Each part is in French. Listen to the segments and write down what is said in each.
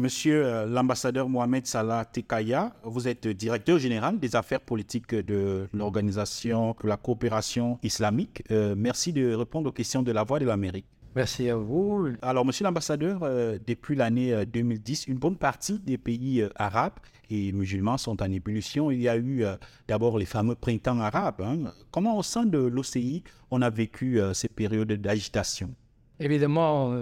Monsieur euh, l'ambassadeur Mohamed Salah Tekaya, vous êtes directeur général des affaires politiques de l'Organisation pour la coopération islamique. Euh, merci de répondre aux questions de la Voix de l'Amérique. Merci à vous. Alors, monsieur l'ambassadeur, euh, depuis l'année 2010, une bonne partie des pays arabes et musulmans sont en ébullition. Il y a eu d'abord les fameux printemps arabes. Hein. Comment, au sein de l'OCI, on a vécu ces périodes d'agitation? Évidemment,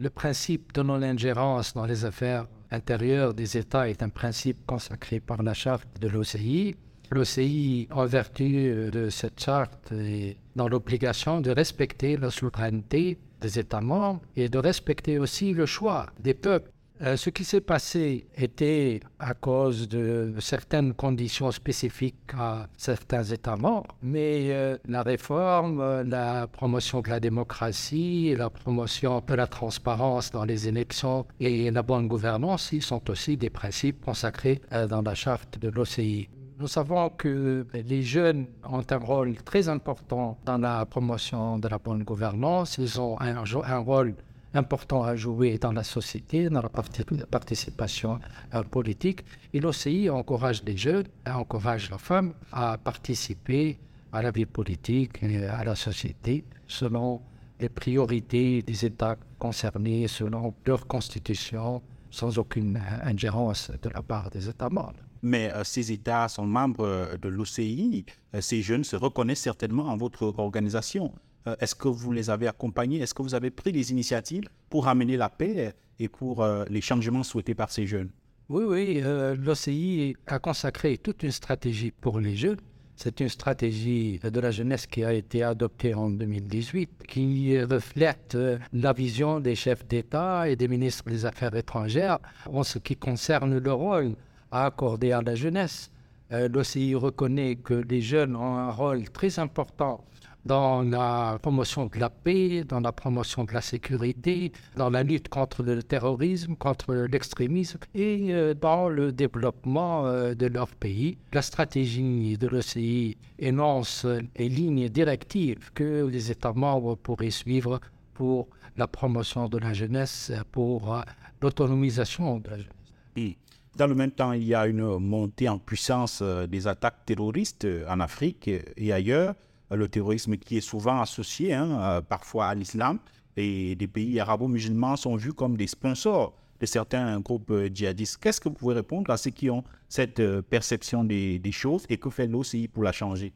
le principe de non-ingérence dans les affaires intérieures des États est un principe consacré par la charte de l'OCI. L'OCI, en vertu de cette charte, est dans l'obligation de respecter la souveraineté des États membres et de respecter aussi le choix des peuples euh, ce qui s'est passé était à cause de certaines conditions spécifiques à certains États membres, mais euh, la réforme, la promotion de la démocratie, la promotion de la transparence dans les élections et la bonne gouvernance, ils sont aussi des principes consacrés euh, dans la charte de l'OCI. Nous savons que les jeunes ont un rôle très important dans la promotion de la bonne gouvernance. Ils ont un, un rôle important à jouer dans la société, dans la participation euh, politique. Et l'OCI encourage les jeunes, encourage les femmes à participer à la vie politique et à la société selon les priorités des États concernés, selon leur constitution, sans aucune ingérence de la part des États membres. Mais euh, ces États sont membres euh, de l'OCI. ces jeunes se reconnaissent certainement en votre organisation. Euh, est-ce que vous les avez accompagnés? Est-ce que vous avez pris des initiatives pour amener la paix et pour euh, les changements souhaités par ces jeunes? Oui, oui. Euh, L'OCI a consacré toute une stratégie pour les jeunes. C'est une stratégie de la jeunesse qui a été adoptée en 2018, qui reflète la vision des chefs d'État et des ministres des Affaires étrangères en ce qui concerne le rôle à accorder à la jeunesse. L'OCI reconnaît que les jeunes ont un rôle très important dans la promotion de la paix, dans la promotion de la sécurité, dans la lutte contre le terrorisme, contre l'extrémisme et euh, dans le développement euh, de leur pays. La stratégie de l'OCI énonce les lignes directives que les États membres pourraient suivre pour la promotion de la jeunesse, pour euh, l'autonomisation de la jeunesse. Dans le même temps, il y a une montée en puissance des attaques terroristes en Afrique et ailleurs le terrorisme qui est souvent associé hein, euh, parfois à l'islam. Et des pays arabo-musulmans sont vus comme des sponsors de certains groupes euh, djihadistes. Qu'est-ce que vous pouvez répondre à ceux qui ont cette euh, perception des, choses et que fait l'OCI pour la changer?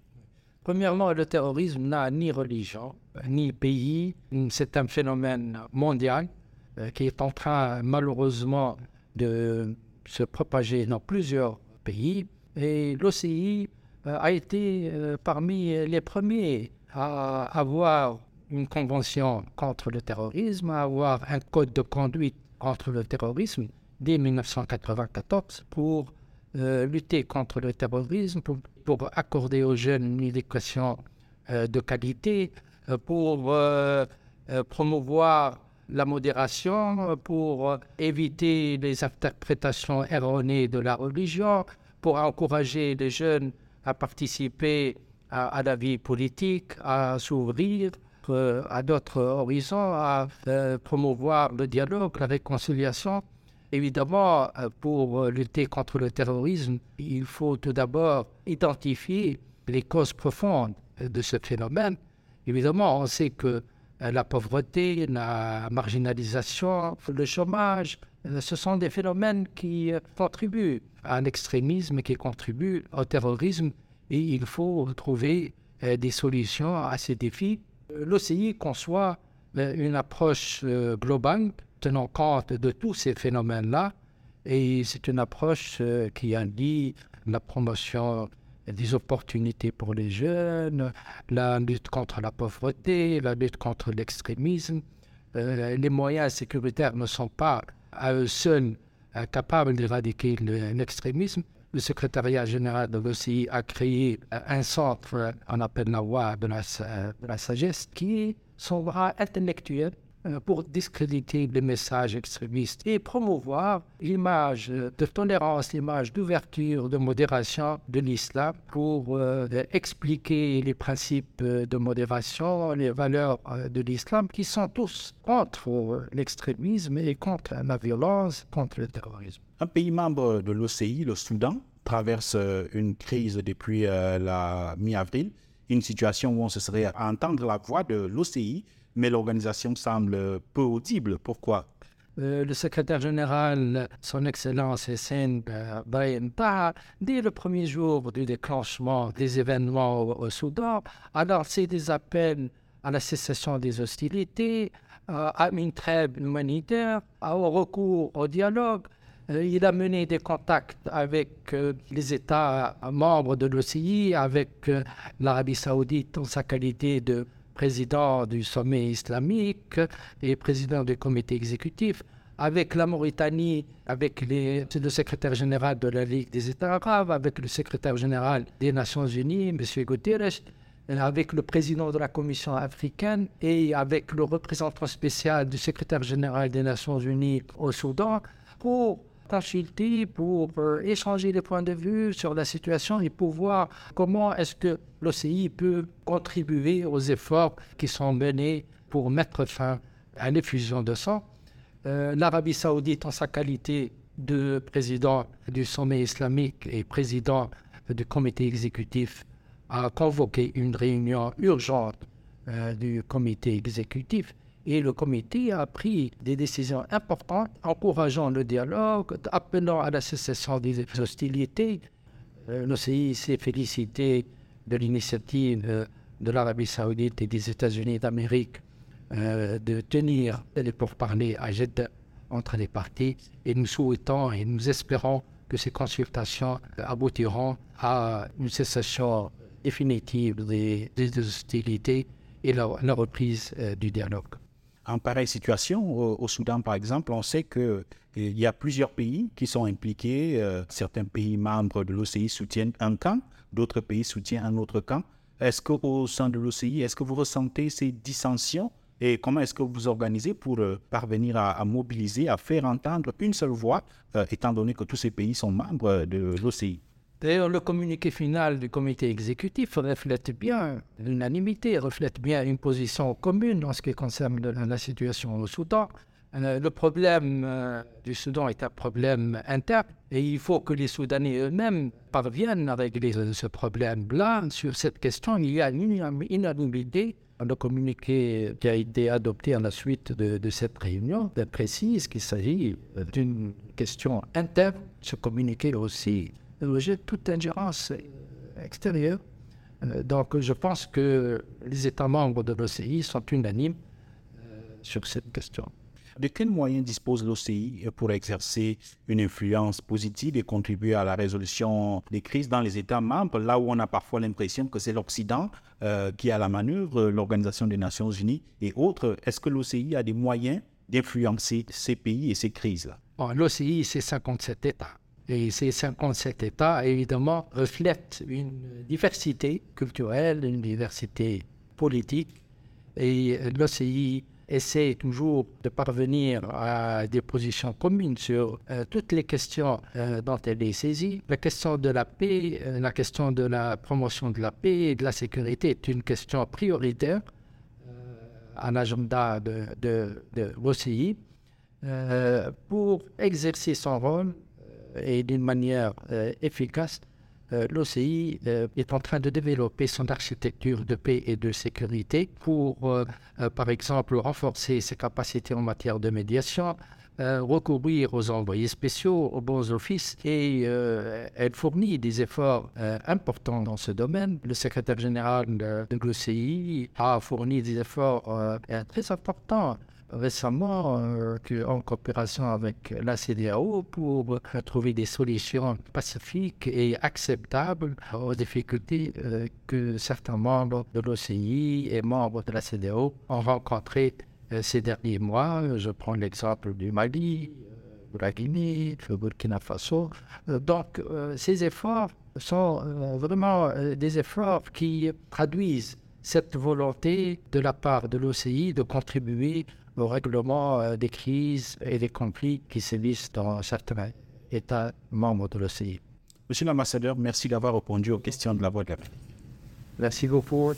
Premièrement, le terrorisme n'a ni religion, ni pays. C'est un phénomène mondial qui est en train malheureusement de se propager dans plusieurs pays. Et l'OCI euh, a été euh, parmi les premiers à avoir une convention contre le terrorisme, à avoir un code de conduite contre le terrorisme dès 1994 pour euh, lutter contre le terrorisme, pour, accorder aux jeunes une éducation de qualité, pour promouvoir la modération, pour éviter les interprétations erronées de la religion, pour encourager les jeunes à participer à, la vie politique, à s'ouvrir euh, à d'autres horizons, à euh, promouvoir le dialogue, la réconciliation. Évidemment, euh, pour lutter contre le terrorisme, il faut tout d'abord identifier les causes profondes de ce phénomène. Évidemment, on sait que la pauvreté, la marginalisation, le chômage, ce sont des phénomènes qui contribuent à l'extrémisme, qui contribuent au terrorisme, et il faut trouver euh, des solutions à ces défis. Euh, L'OCI conçoit euh, une approche globale tenant compte de tous ces phénomènes-là, et c'est une approche qui indique la promotion des opportunités pour les jeunes, la lutte contre la pauvreté, la lutte contre l'extrémisme. les moyens sécuritaires ne sont pas à eux seuls capables d'éradiquer l'extrémisme. Le secrétariat général de l'OCI a créé un centre, on appelle la de la, sagesse, qui est son intellectuel euh, pour discréditer les messages extrémistes et promouvoir l'image de tolérance, l'image d'ouverture, de modération de l'islam pour euh, expliquer les principes de modération, les valeurs euh, de l'islam qui sont tous contre l'extrémisme et contre la violence, contre le terrorisme. Un pays membre de l'OCI, le Soudan, traverse une crise depuis la mi-avril, une situation où on se serait à entendre la voix de l'OCI mais l'organisation semble peu audible. Pourquoi? Euh, le secrétaire général, son Excellence Hussein Brahim Taha, dès le premier jour du déclenchement des événements au, Soudan, a lancé des appels à la cessation des hostilités, à une trêve humanitaire, au recours au dialogue. Euh, il a mené des contacts avec euh, les États membres de l'OCI, avec l'Arabie saoudite en sa qualité de président du sommet islamique et président du comité exécutif, avec la Mauritanie, avec le secrétaire général de la Ligue des États arabes, avec le secrétaire général des Nations Unies, M. Guterres, avec le président de la Commission africaine et avec le représentant spécial du secrétaire général des Nations Unies au Soudan pour pour euh, échanger des points de vue sur la situation et pour voir comment est-ce que l'OCI peut contribuer aux efforts qui sont menés pour mettre fin à l'effusion de sang. Euh, L'Arabie saoudite, en sa qualité de président du sommet islamique et président du comité exécutif, a convoqué une réunion urgente euh, du comité exécutif et le comité a pris des décisions importantes, encourageant le dialogue, appelant à la cessation des hostilités. Euh, L'OCI s'est félicité de l'initiative euh, de l'Arabie saoudite et des États-Unis d'Amérique euh, de tenir les pourparlers à Jeddah entre les parties et nous souhaitons et nous espérons que ces consultations aboutiront à une cessation définitive des, hostilités et la, la reprise du dialogue en pareille situation, au, Soudan par exemple, on sait qu'il y a plusieurs pays qui sont impliqués. Euh, certains pays membres de l'OCI soutiennent un camp, d'autres pays soutiennent un autre camp. Est-ce qu'au sein de l'OCI, est-ce que vous ressentez ces dissensions et comment est-ce que vous organisez pour euh, parvenir à, mobiliser, à faire entendre une seule voix, euh, étant donné que tous ces pays sont membres de l'OCI D'ailleurs, le communiqué final du comité exécutif reflète bien l'unanimité, reflète bien une position commune en ce qui concerne la, situation au Soudan. Euh, le problème euh, du Soudan est un problème interne et il faut que les Soudanais eux-mêmes parviennent à régler ce problème-là. Sur cette question, il y a une unanimité. Le communiqué qui a été adopté à la suite de, de cette réunion précise qu'il s'agit d'une question interne. Ce communiqué aussi rejette toute ingérence extérieure. Euh, donc je pense que les États membres de l'OCI sont unanimes euh, sur cette question. De quels moyens dispose l'OCI pour exercer une influence positive et contribuer à la résolution des crises dans les États membres, là où on a parfois l'impression que c'est l'Occident euh, qui a la manœuvre, l'Organisation des Nations Unies et autres? Est-ce que l'OCI a des moyens d'influencer ces pays et ces crises-là? L'OCI, c'est 57 États. Et ces 57 États, évidemment, reflètent une diversité culturelle, une diversité politique. Et l'OCI essaie toujours de parvenir à des positions communes sur euh, toutes les questions euh, dont elle est saisie. La question de la paix, euh, la question de la promotion de la paix et de la sécurité est une question prioritaire à l'agenda de, l'OCI. pour exercer son rôle, et d'une manière euh, efficace, euh, l'OCI euh, est en train de développer son architecture de paix et de sécurité pour, par exemple, renforcer ses capacités en matière de médiation, recourir aux envoyés spéciaux, aux bons offices, et elle fournit des efforts importants dans ce domaine. Le secrétaire général de l'OCI a fourni des efforts très importants récemment euh, en coopération avec la CDAO pour trouver des solutions pacifiques et acceptables aux difficultés euh, que certains membres de l'OCI et membres de la CDAO ont rencontrées euh, ces derniers mois. Je prends l'exemple du Mali, de la Guinée, du Burkina Faso. donc, ces efforts sont vraiment des efforts qui traduisent cette volonté de la part de l'OCI de contribuer au règlement euh, des crises et des conflits qui sévissent dans certains États membres de l'OCI. Monsieur l'ambassadeur, merci d'avoir répondu aux questions de la Voix de l'Afrique. Merci beaucoup.